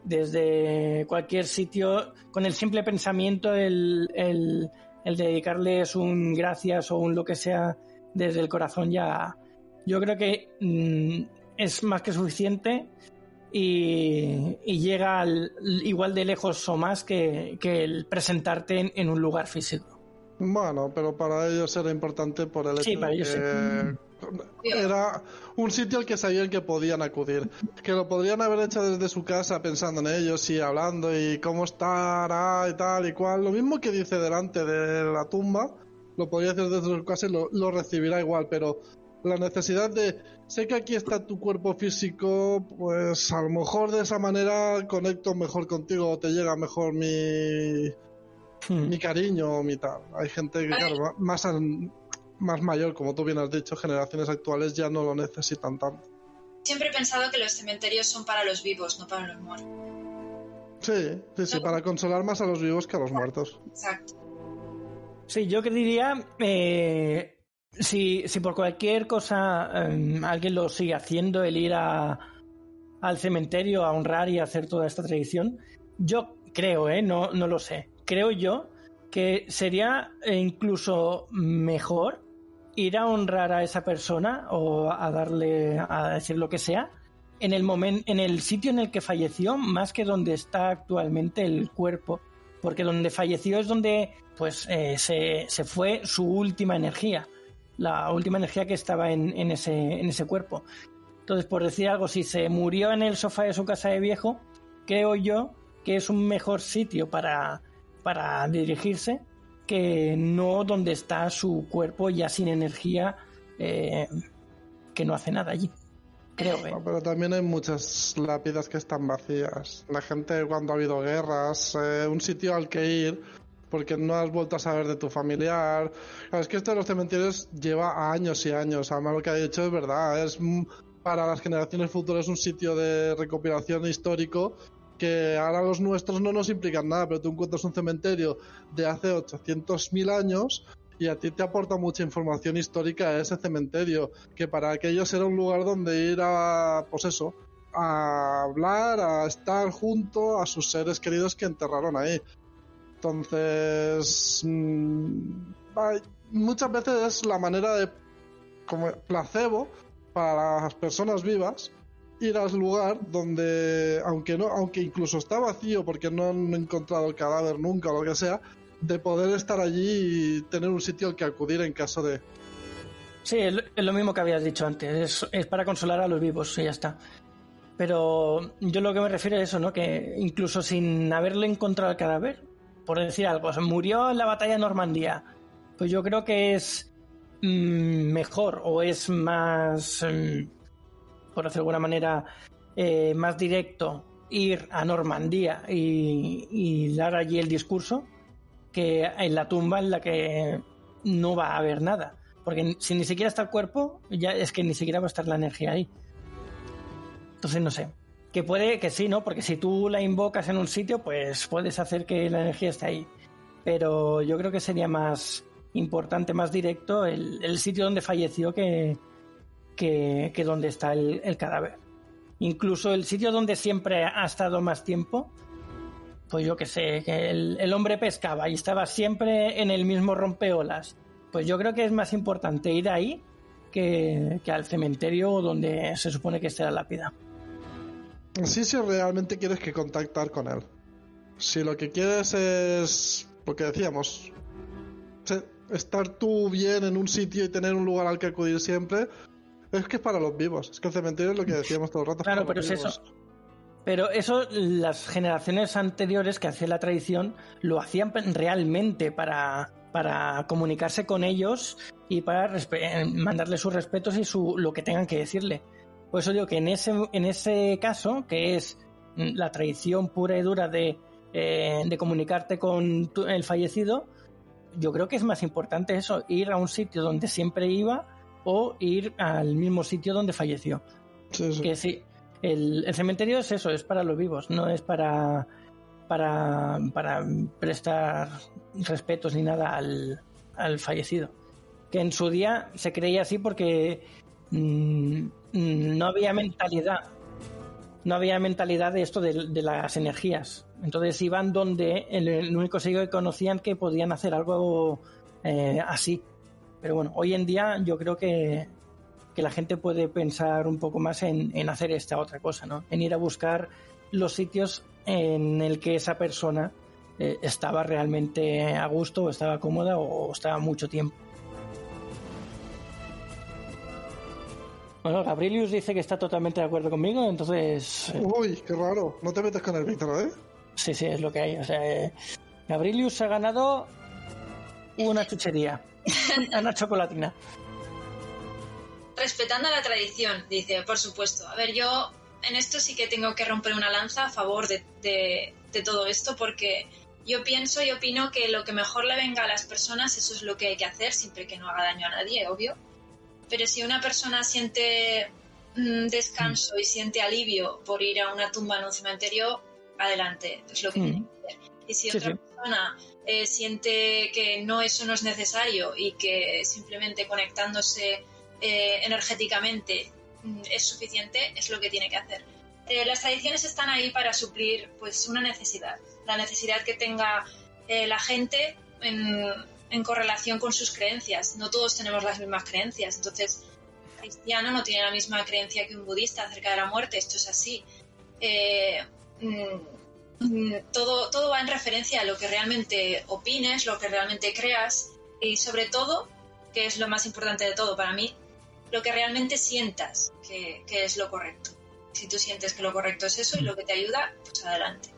Desde cualquier sitio, con el simple pensamiento, el, el, dedicarles un gracias o un lo que sea desde el corazón ya, yo creo que mm, es más que suficiente y, llega igual de lejos o más que, el presentarte en, un lugar físico. Bueno, pero para ellos era importante por el hecho de que era un sitio al que sabían que podían acudir. Que lo podrían haber hecho desde su casa pensando en ellos y hablando y cómo estará y tal y cual. Lo mismo que dice delante de la tumba, lo podría hacer desde su casa y lo recibirá igual, pero la necesidad de sé que aquí está tu cuerpo físico, pues a lo mejor de esa manera conecto mejor contigo o te llega mejor mi hmm. mi cariño o mi tal. Hay gente que claro, más más mayor, como tú bien has dicho, generaciones actuales ya no lo necesitan tanto. Siempre he pensado que los cementerios son para los vivos, no para los muertos. Sí, sí, sí, para consolar más a los vivos que a los muertos. Exacto. Sí, yo que diría, eh, si, si por cualquier cosa em, alguien lo sigue haciendo, el ir a, al cementerio a honrar y hacer toda esta tradición, yo creo, ¿eh? no, no lo sé, creo yo que sería eh, incluso mejor ir a honrar a esa persona o a darle a decir lo que sea en el momento en el sitio en el que falleció más que donde está actualmente el cuerpo porque donde falleció es donde pues eh, se, se fue su última energía la última energía que estaba en, ese, en ese cuerpo. Entonces, por decir algo, si se murió en el sofá de su casa de viejo, creo yo que es un mejor sitio para, para dirigirse que no donde está su cuerpo ya sin energía, eh, que no hace nada allí. Creo, ¿eh? Pero también hay muchas lápidas que están vacías. La gente cuando ha habido guerras, eh, un sitio al que ir porque no has vuelto a saber de tu familiar. es que esto de los cementerios lleva años y años. Además, lo que ha dicho es verdad. Es para las generaciones futuras un sitio de recopilación histórico que ahora los nuestros no nos implican nada, pero tú encuentras un cementerio de hace 800.000 años y a ti te aporta mucha información histórica ese cementerio, que para aquellos era un lugar donde ir a, pues eso, a hablar, a estar junto a sus seres queridos que enterraron ahí. Entonces, mm, muchas veces es la manera de, como placebo para las personas vivas, ir al lugar donde, aunque no, aunque incluso está vacío porque no han encontrado el cadáver nunca o lo que sea, de poder estar allí y tener un sitio al que acudir en caso de. Sí, es lo mismo que habías dicho antes. Es, es para consolar a los vivos y ya está. Pero yo lo que me refiero es eso, ¿no? Que incluso sin haberle encontrado el cadáver, por decir algo, murió en la batalla de Normandía. Pues yo creo que es mm, mejor o es más, mm, por decirlo de alguna manera, eh, más directo ir a Normandía y, dar allí el discurso que en la tumba en la que no va a haber nada. Porque si ni siquiera está el cuerpo, ya es que ni siquiera va a estar la energía ahí. Entonces no sé. Que puede que sí, ¿no? Porque si tú la invocas en un sitio, pues puedes hacer que la energía esté ahí. Pero yo creo que sería más importante, más directo, el, sitio donde falleció que, que, donde está el, cadáver. Incluso el sitio donde siempre ha estado más tiempo, pues yo que sé, que el, hombre pescaba y estaba siempre en el mismo rompeolas. Pues yo creo que es más importante ir ahí que, que al cementerio donde se supone que esté la lápida. Sí, si realmente quieres que contactar con él. Si lo que quieres es, porque decíamos, estar tú bien en un sitio y tener un lugar al que acudir siempre, es que es para los vivos. Es que el cementerio es lo que decíamos todo el rato. Claro, pero es eso. Pero eso, las generaciones anteriores que hacían la tradición lo hacían realmente para, para comunicarse con ellos y para mandarle sus respetos y su, lo que tengan que decirle. Por eso digo que en ese, en ese caso, que es la tradición pura y dura de, eh, de comunicarte con el fallecido, yo creo que es más importante eso, ir a un sitio donde siempre iba o ir al mismo sitio donde falleció. Que sí, el, cementerio es eso, es para los vivos, no es para, para, para prestar respetos ni nada al, al fallecido. Que en su día se creía así porque mm, no había mentalidad. No había mentalidad de esto de, las energías. Entonces iban donde el, único sitio que conocían que podían hacer algo eh, así. Pero bueno, hoy en día yo creo que, la gente puede pensar un poco más en, hacer esta otra cosa, ¿no? En ir a buscar los sitios en el que esa persona eh, estaba realmente a gusto, o estaba cómoda o estaba mucho tiempo. Bueno, Gabrielius dice que está totalmente de acuerdo conmigo, entonces... Eh, Uy, qué raro. No te metes con el Víctor, ¿eh? Sí, sí, es lo que hay. O sea, eh, Gabrielius ha ganado una chuchería, una chocolatina. Respetando la tradición, dice, por supuesto. A ver, yo en esto sí que tengo que romper una lanza a favor de, de todo esto porque yo pienso y opino que lo que mejor le venga a las personas, eso es lo que hay que hacer, siempre que no haga daño a nadie, obvio pero si una persona siente mm, descanso y siente alivio por ir a una tumba en un cementerio, adelante, es lo que tiene que hacer. Y si otra persona eh, siente que no eso no es necesario y que simplemente conectándose eh, energéticamente mm, es suficiente, es lo que tiene que hacer. Eh, las tradiciones están ahí para suplir pues una necesidad, la necesidad que tenga la gente en, en correlación con sus creencias. No todos tenemos las mismas creencias. Entonces, un cristiano no tiene la misma creencia que un budista acerca de la muerte. Esto es así. Eh, mm, mm, todo, todo va en referencia a lo que realmente opines, lo que realmente creas y sobre todo, que es lo más importante de todo para mí, lo que realmente sientas que, que es lo correcto. Si tú sientes que lo correcto es eso y lo que te ayuda, pues adelante.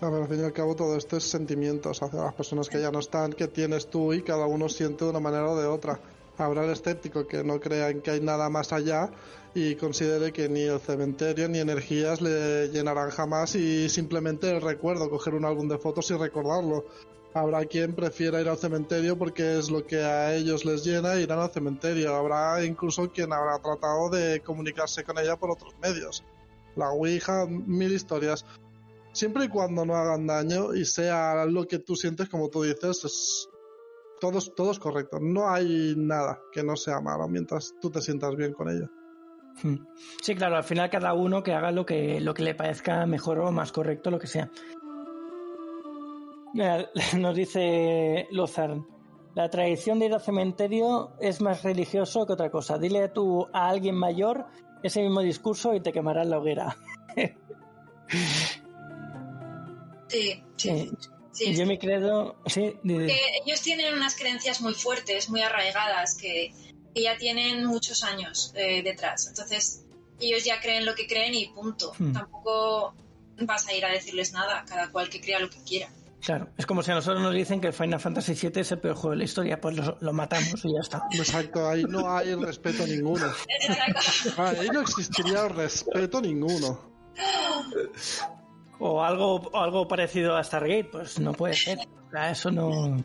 Claro, al fin y al cabo todo esto es sentimientos hacia las personas que ya no están, que tienes tú y cada uno siente de una manera o de otra. Habrá el escéptico que no crea en que hay nada más allá y considere que ni el cementerio ni energías le llenarán jamás y simplemente el recuerdo, coger un álbum de fotos y recordarlo. Habrá quien prefiera ir al cementerio porque es lo que a ellos les llena e irán al cementerio. Habrá incluso quien habrá tratado de comunicarse con ella por otros medios. La Ouija, mil historias siempre y cuando no hagan daño y sea lo que tú sientes, como tú dices, es todo, todo correcto. No hay nada que no sea malo mientras tú te sientas bien con ello. Hmm. Sí, claro, al final cada uno que haga lo que, lo que le parezca mejor o más correcto, lo que sea. nos dice Lozar, la tradición de ir al cementerio es más religioso que otra cosa. Dile tú a alguien mayor ese mismo discurso y te quemarán la hoguera. Sí, sí. sí. yo me creo, sí. ellos tienen unas creencias muy fuertes, muy arraigadas, que, ya tienen muchos años eh, detrás. Entonces, ellos ya creen lo que creen y punto. Hmm. Tampoco vas a ir a decirles nada, cada cual que crea lo que quiera. Claro, es como si a nosotros nos dicen que Final Fantasy VII es el peor juego de la historia, pues lo, matamos y ya está. Exacto, ahí no hay respeto ninguno. Ahí no existiría respeto ninguno. o algo, algo parecido a Stargate, pues no puede ser. eso no.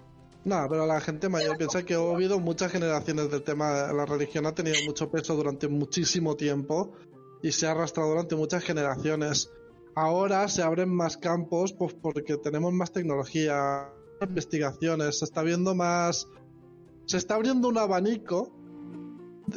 No, pero la gente mayor piensa que ha habido muchas generaciones del tema. La religión ha tenido mucho peso durante muchísimo tiempo y se ha arrastrado durante muchas generaciones. Ahora se abren más campos pues porque tenemos más tecnología, investigaciones, se está viendo más. Se está abriendo un abanico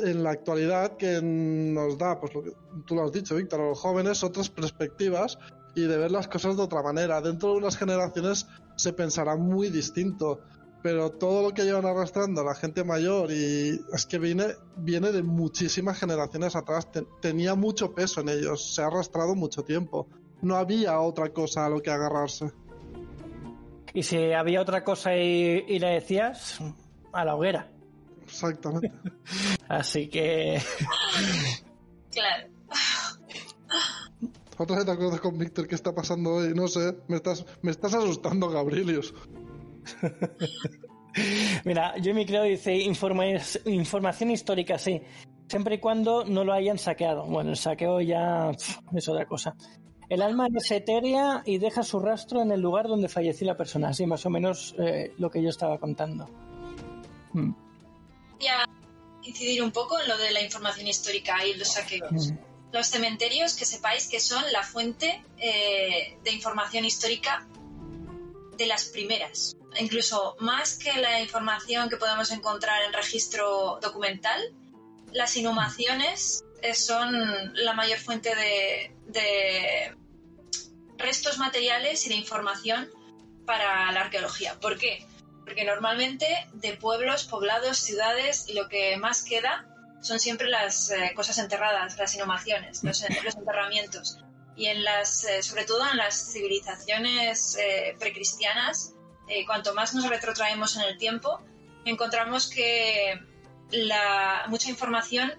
en la actualidad que nos da, pues lo que tú lo has dicho, Víctor, a los jóvenes otras perspectivas y de ver las cosas de otra manera. Dentro de unas generaciones se pensará muy distinto, pero todo lo que llevan arrastrando la gente mayor y es que viene, viene de muchísimas generaciones atrás, tenía mucho peso en ellos, se ha arrastrado mucho tiempo. No había otra cosa a lo que agarrarse. Y si había otra cosa y, y le decías, a la hoguera. Exactamente. Así que. Claro. Otra vez te acuerdas con Víctor qué está pasando hoy, no sé, me estás, me estás asustando, Gabrielius. Mira, yo me creo dice información histórica, sí, siempre y cuando no lo hayan saqueado. Bueno, el saqueo ya es otra cosa. El alma es etérea y deja su rastro en el lugar donde falleció la persona. Así más o menos eh, lo que yo estaba contando. Mm incidir un poco en lo de la información histórica y los saqueos. Los cementerios, que sepáis que son la fuente eh, de información histórica de las primeras. Incluso más que la información que podemos encontrar en registro documental, las inhumaciones eh, son la mayor fuente de, de restos materiales y de información para la arqueología. ¿Por qué? Porque normalmente de pueblos, poblados, ciudades, lo que más queda son siempre las eh, cosas enterradas, las inhumaciones, los, enterramientos. Y en las, eh, sobre todo en las civilizaciones eh, precristianas, cuanto más nos retrotraemos en el tiempo, encontramos que la, mucha información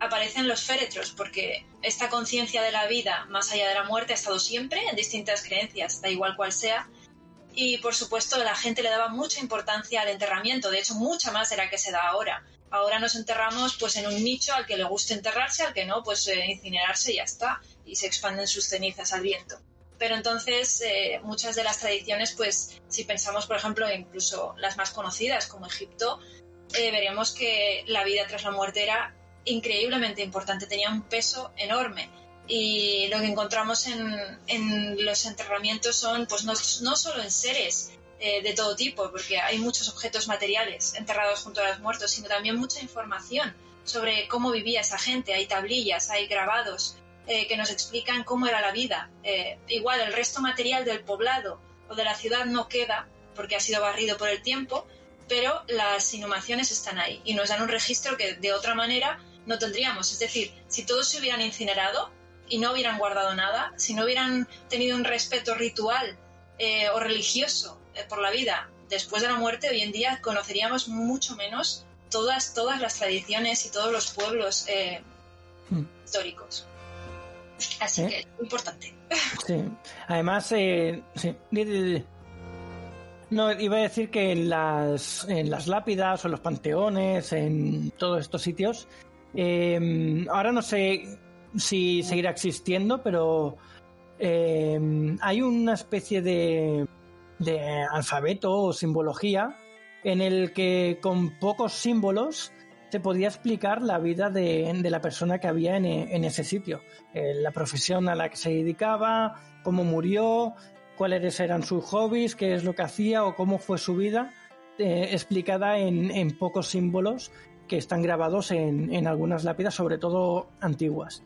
aparece en los féretros, porque esta conciencia de la vida más allá de la muerte ha estado siempre en distintas creencias, da igual cual sea, y por supuesto la gente le daba mucha importancia al enterramiento, de hecho mucha más de la que se da ahora. Ahora nos enterramos pues en un nicho al que le guste enterrarse, al que no, pues eh, incinerarse y ya está, y se expanden sus cenizas al viento. Pero entonces eh, muchas de las tradiciones, pues si pensamos por ejemplo incluso las más conocidas como Egipto, eh, veremos que la vida tras la muerte era increíblemente importante, tenía un peso enorme y lo que encontramos en, los enterramientos son, pues no, no solo en seres eh, de todo tipo, porque hay muchos objetos materiales enterrados junto a los muertos, sino también mucha información sobre cómo vivía esa gente. Hay tablillas, hay grabados eh, que nos explican cómo era la vida. Eh, igual el resto material del poblado o de la ciudad no queda porque ha sido barrido por el tiempo, pero las inhumaciones están ahí y nos dan un registro que de otra manera no tendríamos. Es decir, si todos se hubieran incinerado, y no hubieran guardado nada, si no hubieran tenido un respeto ritual eh, o religioso eh, por la vida después de la muerte, hoy en día conoceríamos mucho menos todas, todas las tradiciones y todos los pueblos eh, hmm. históricos. Así que es importante. Sí. Además, sí. No, iba a decir que en las, en las lápidas o los panteones, en todos estos sitios, ahora no sé si seguirá existiendo, pero eh, hay una especie de, alfabeto o simbología en el que con pocos símbolos se podía explicar la vida de, la persona que había en, ese sitio, eh, la profesión a la que se dedicaba, cómo murió, cuáles eran sus hobbies, qué es lo que hacía o cómo fue su vida, eh, explicada en, en, pocos símbolos que están grabados en, en algunas lápidas, sobre todo antiguas.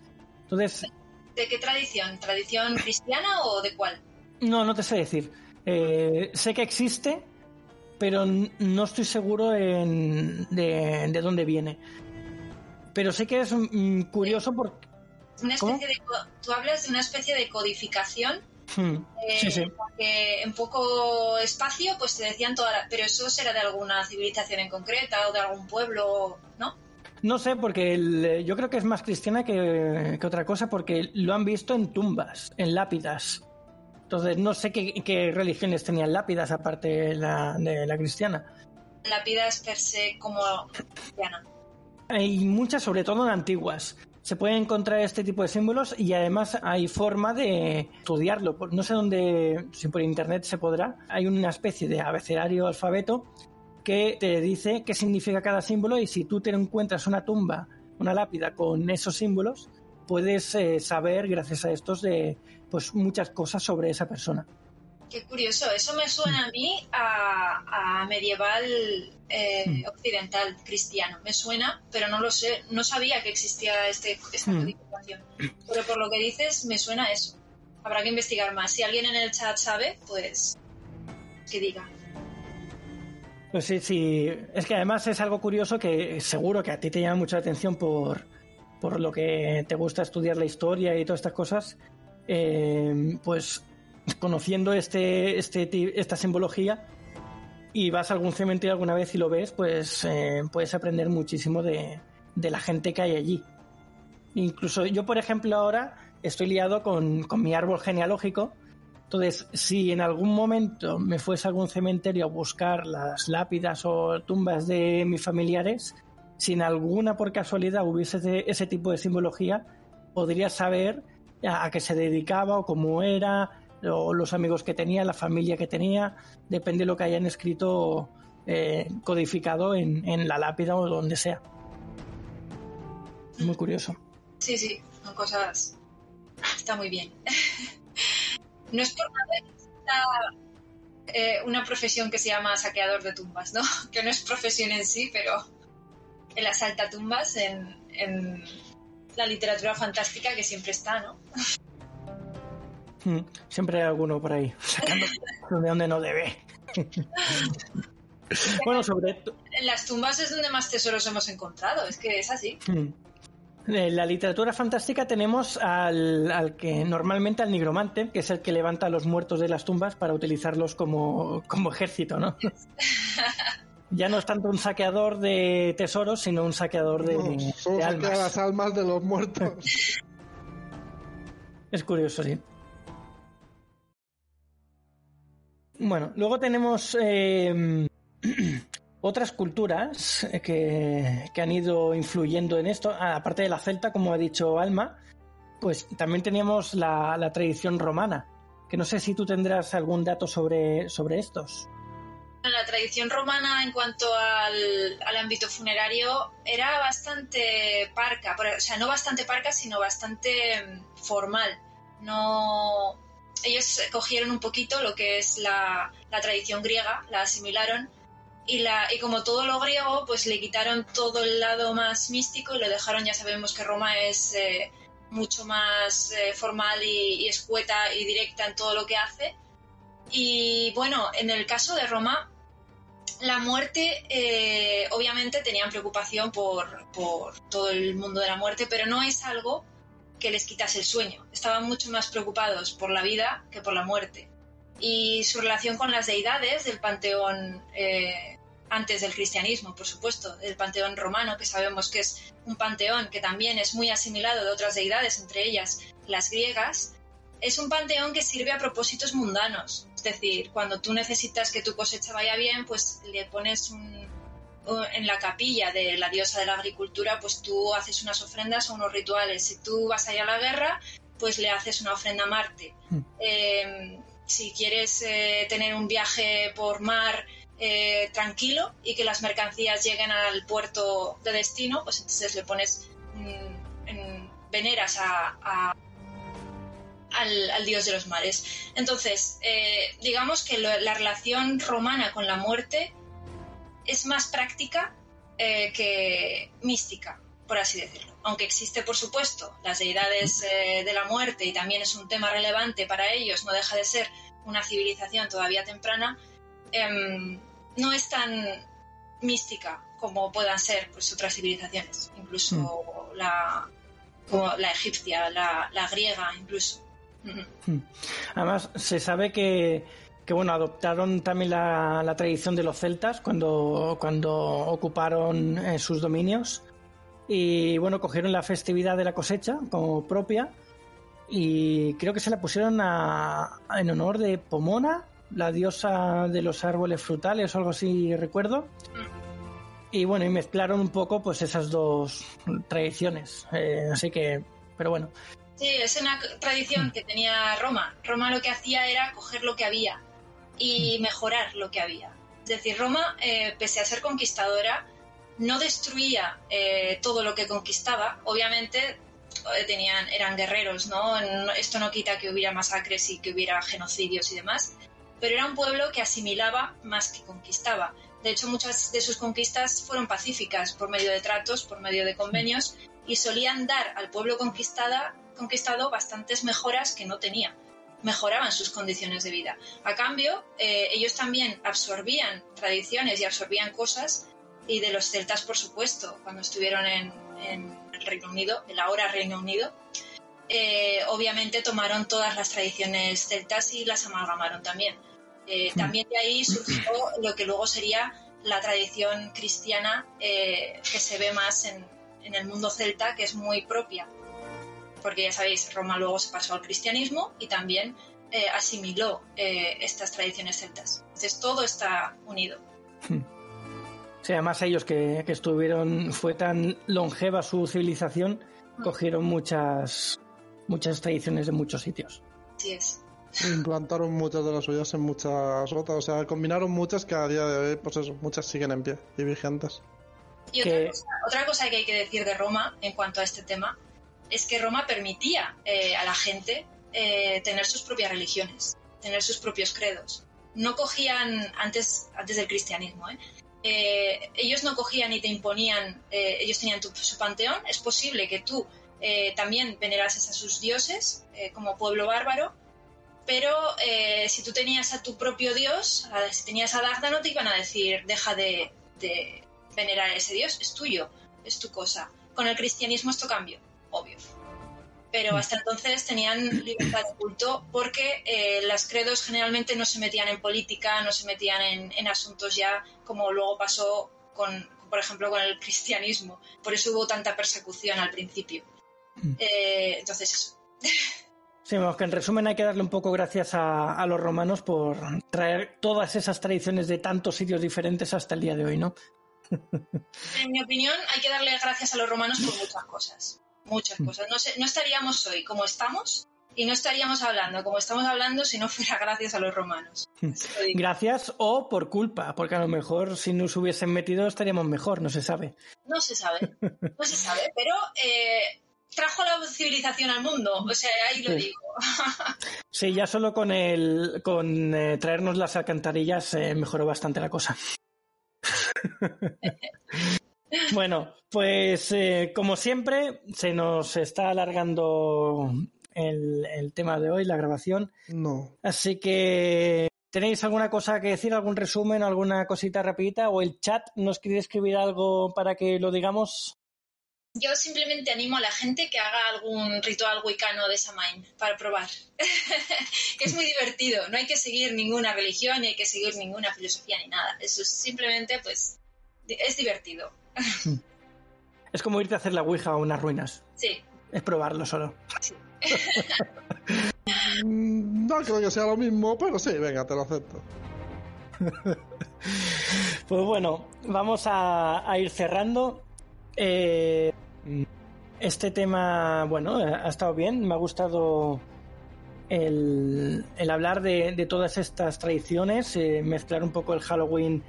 ¿De qué tradición? ¿Tradición cristiana o de cuál? No, no te sé decir. Eh, sé que existe, pero no estoy seguro de, dónde viene. Pero sé que es curioso porque... Una especie de, tú hablas de una especie de codificación hmm. eh, sí, sí. Porque en poco espacio, pues te decían toda la... Pero eso será de alguna civilización en concreta o de algún pueblo, ¿no? No sé, porque yo creo que es más cristiana que, otra cosa, porque lo han visto en tumbas, en lápidas. Entonces, no sé qué, religiones tenían lápidas aparte de la, de la cristiana. Lápidas per se como cristiana. Hay muchas, sobre todo en antiguas. Se pueden encontrar este tipo de símbolos y además hay forma de estudiarlo. No sé dónde, si por internet se podrá. Hay una especie de abecedario alfabeto que te dice qué significa cada símbolo y si tú te encuentras una tumba, una lápida con esos símbolos, puedes eh, saber gracias a estos de pues muchas cosas sobre esa persona. Qué curioso, eso me suena a mí a, medieval eh, hmm. occidental cristiano. Me suena, pero no lo sé, no sabía que existía este, esta hmm. codificación. Pero por lo que dices, me suena a eso. Habrá que investigar más. Si alguien en el chat sabe, pues que diga. Pues sí, sí. Es que además es algo curioso que seguro que a ti te llama mucha atención por, por lo que te gusta estudiar la historia y todas estas cosas. Eh, pues conociendo este, este, esta simbología y vas a algún cementerio alguna vez y lo ves, pues eh, puedes aprender muchísimo de, de, la gente que hay allí. Incluso yo, por ejemplo, ahora estoy liado con, con mi árbol genealógico. Entonces, si en algún momento me fuese a algún cementerio a buscar las lápidas o tumbas de mis familiares, si en alguna por casualidad hubiese ese tipo de simbología, podría saber a, qué se dedicaba o cómo era, o los amigos que tenía, la familia que tenía, depende de lo que hayan escrito eh, codificado en, la lápida o donde sea. Muy curioso. Sí, sí, son cosas. Está muy bien. no es por nada que eh, una profesión que se llama saqueador de tumbas, ¿no? Que no es profesión en sí, pero el asaltatumbas en, en la literatura fantástica que siempre está, ¿no? Hmm, siempre hay alguno por ahí, sacando de donde no debe. bueno, sobre En las tumbas es donde más tesoros hemos encontrado, es que es así. En la literatura fantástica tenemos al, al, que normalmente al nigromante, que es el que levanta a los muertos de las tumbas para utilizarlos como, como ejército, ¿no? ya no es tanto un saqueador de tesoros, sino un saqueador de, no, almas. las almas de los muertos. es curioso, sí. Bueno, luego tenemos eh, otras culturas que, han ido influyendo en esto, aparte de la celta, como ha dicho Alma, pues también teníamos la, tradición romana, que no sé si tú tendrás algún dato sobre, sobre estos. La tradición romana en cuanto al, al, ámbito funerario era bastante parca, o sea, no bastante parca, sino bastante mm, formal. No, ellos cogieron un poquito lo que es la, tradición griega, la asimilaron y, como todo lo griego, pues le quitaron todo el lado más místico y lo dejaron, ya sabemos que Roma es eh, mucho más eh, formal y, escueta y directa en todo lo que hace. Y bueno, en el caso de Roma, la muerte, eh, obviamente tenían preocupación por, por todo el mundo de la muerte, pero no es algo que les quitase el sueño. Estaban mucho más preocupados por la vida que por la muerte. Y su relación con las deidades del panteón antes del cristianismo, por supuesto, del panteón romano, que sabemos que es un panteón que también es muy asimilado de otras deidades, entre ellas las griegas, es un panteón que sirve a propósitos mundanos. Es decir, cuando tú necesitas que tu cosecha vaya bien, pues le pones un, en la capilla de la diosa de la agricultura, pues tú haces unas ofrendas o unos rituales. Si tú vas allá a la guerra, pues le haces una ofrenda a Marte. Hmm. Eh, si quieres eh, tener un viaje por mar eh, tranquilo y que las mercancías lleguen al puerto de destino, pues entonces le pones mm, en veneras a, al, dios de los mares. Entonces, digamos que la relación romana con la muerte es más práctica eh, que mística, por así decirlo. Aunque existe, por supuesto, las deidades eh, de la muerte y también es un tema relevante para ellos, no deja de ser una civilización todavía temprana, em, no es tan mística como puedan ser pues, otras civilizaciones, incluso hmm. la, la egipcia, la, la griega, incluso. Hmm. Además, se sabe que que bueno, adoptaron también la, tradición de los celtas cuando, cuando ocuparon eh, sus dominios y bueno, cogieron la festividad de la cosecha como propia y creo que se la pusieron en honor de Pomona, la diosa de los árboles frutales o algo así recuerdo. Y bueno, y mezclaron un poco pues esas dos tradiciones. Eh, así que, pero bueno. Sí, es una tradición que tenía Roma. Roma lo que hacía era coger lo que había y mejorar lo que había. Es decir, Roma, eh, pese a ser conquistadora, no destruía eh, todo lo que conquistaba. Obviamente tenían, eran guerreros, ¿no? Esto no quita que hubiera masacres y que hubiera genocidios y demás, pero era un pueblo que asimilaba más que conquistaba. De hecho, muchas de sus conquistas fueron pacíficas por medio de tratos, por medio de convenios, y solían dar al pueblo conquistada, conquistado bastantes mejoras que no tenía. Mejoraban sus condiciones de vida. A cambio, eh, ellos también absorbían tradiciones y absorbían cosas, y de los celtas, por supuesto, cuando estuvieron en, el Reino Unido, el ahora Reino Unido, eh, obviamente tomaron todas las tradiciones celtas y las amalgamaron también. Eh, hmm. también de ahí surgió lo que luego sería la tradición cristiana que se ve más en, en el mundo celta, que es muy propia porque ya sabéis, Roma luego se pasó al cristianismo y también eh, asimiló eh, estas tradiciones celtas. Entonces todo está unido. Hmm. Sí, además ellos que, estuvieron, fue tan longeva su civilización, hmm. cogieron muchas, muchas tradiciones de muchos sitios. Así es. Implantaron muchas de las suyas en muchas otras, o sea, combinaron muchas que a día de hoy, pues eso, muchas siguen en pie y vigentes. Y otra, cosa, otra cosa que hay que decir de Roma en cuanto a este tema es que Roma permitía eh, a la gente eh, tener sus propias religiones, tener sus propios credos. No cogían, antes, antes del cristianismo, ¿eh? ellos no cogían y te imponían, ellos tenían su panteón, es posible que tú también venerases a sus dioses como pueblo bárbaro, pero si tú tenías a tu propio dios, si tenías a Dagda, no te iban a decir, deja de, de venerar a ese dios, es tuyo, es tu cosa. Con el cristianismo esto cambió obvio. Pero hasta entonces tenían libertad de culto porque eh, las credos generalmente no se metían en política, no se metían en, asuntos ya como luego pasó con, por ejemplo, con el cristianismo. Por eso hubo tanta persecución al principio. Mm. Eh, entonces, eso. Sí, vamos, que en resumen hay que darle un poco gracias a, a, los romanos por traer todas esas tradiciones de tantos sitios diferentes hasta el día de hoy, ¿no? En mi opinión, hay que darle gracias a los romanos por muchas cosas muchas mm. cosas. No, no estaríamos hoy como estamos y no estaríamos hablando como estamos hablando si no fuera gracias a los romanos. Mm. Gracias o por culpa, porque a lo mejor si nos hubiesen metido estaríamos mejor, no se sabe. No se sabe, no se sabe, pero eh, trajo la civilización al mundo, o sea, ahí lo digo. sí, ya solo con el con eh, traernos las alcantarillas eh, mejoró bastante la cosa. Bueno, pues eh, como siempre, se nos está alargando el, tema de hoy, la grabación. No. Así que, ¿tenéis alguna cosa que decir, algún resumen, alguna cosita rapidita? ¿O el chat nos quiere escribir algo para que lo digamos? Yo simplemente animo a la gente que haga algún ritual wicano de Samain para probar. es muy divertido, no hay que seguir ninguna religión, ni hay que seguir ninguna filosofía ni nada. Eso es simplemente, pues, es divertido. Es como irte a hacer la Ouija a unas ruinas. Sí. Es probarlo solo. no creo que sea lo mismo, pero sí, venga, te lo acepto. pues bueno, vamos a, ir cerrando. Eh, este tema, bueno, ha estado bien, me ha gustado el, hablar de, todas estas tradiciones, eh, mezclar un poco el Halloween,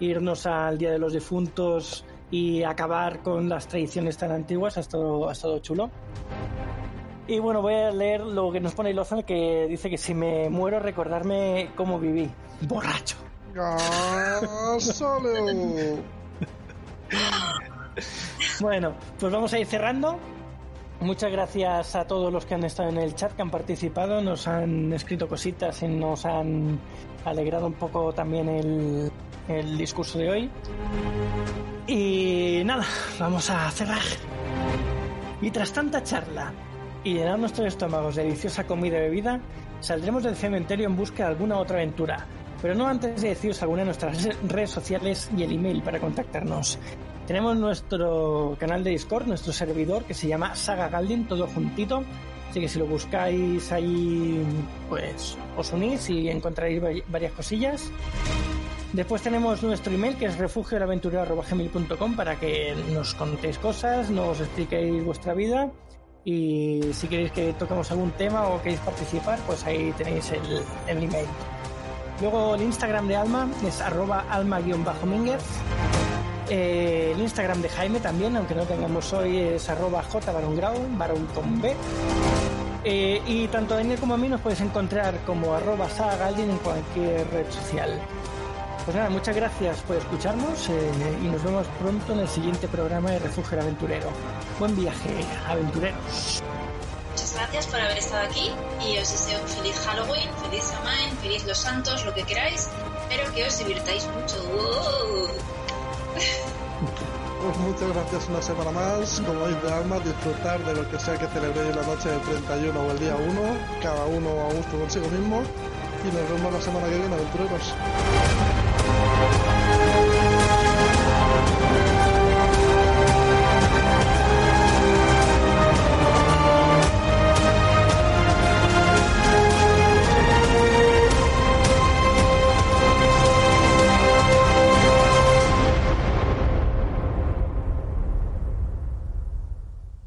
irnos al Día de los Difuntos y acabar con las tradiciones tan antiguas ha estado, ha estado chulo. Y bueno, voy a leer lo que nos pone Lozan, que dice que si me muero, recordarme cómo viví. Borracho. bueno, pues vamos a ir cerrando. Muchas gracias a todos los que han estado en el chat, que han participado, nos han escrito cositas y nos han alegrado un poco también el, el discurso de hoy. Y nada, vamos a cerrar. Y tras tanta charla y llenar nuestros estómagos de deliciosa comida y bebida, saldremos del cementerio en busca de alguna otra aventura. Pero no antes de deciros alguna de nuestras redes sociales y el email para contactarnos. Tenemos nuestro canal de Discord, nuestro servidor que se llama Saga Galdin, todo juntito. Así que si lo buscáis ahí, pues os unís y encontraréis varias cosillas. Después tenemos nuestro email que es refugioelaventurero.gmail.com para que nos contéis cosas, nos expliquéis vuestra vida y si queréis que toquemos algún tema o queréis participar, pues ahí tenéis el, email. Luego el Instagram de Alma es arroba alma-mínguez. Eh, el Instagram de Jaime también, aunque no tengamos hoy, es arroba B. Eh, y tanto a él como a mí nos puedes encontrar como arroba en cualquier red social. Pues nada, muchas gracias por escucharnos eh, y nos vemos pronto en el siguiente programa de Refugio Aventurero. Buen viaje, aventureros. Muchas gracias por haber estado aquí y os deseo un feliz Halloween, feliz Samhain, feliz Los Santos, lo que queráis. Espero que os divirtáis mucho. Pues muchas gracias una semana más. Como dice Alma, disfrutar de lo que sea que celebréis la noche del 31 o el día 1, cada uno a gusto consigo mismo. Y nos vemos la semana que viene, aventureros.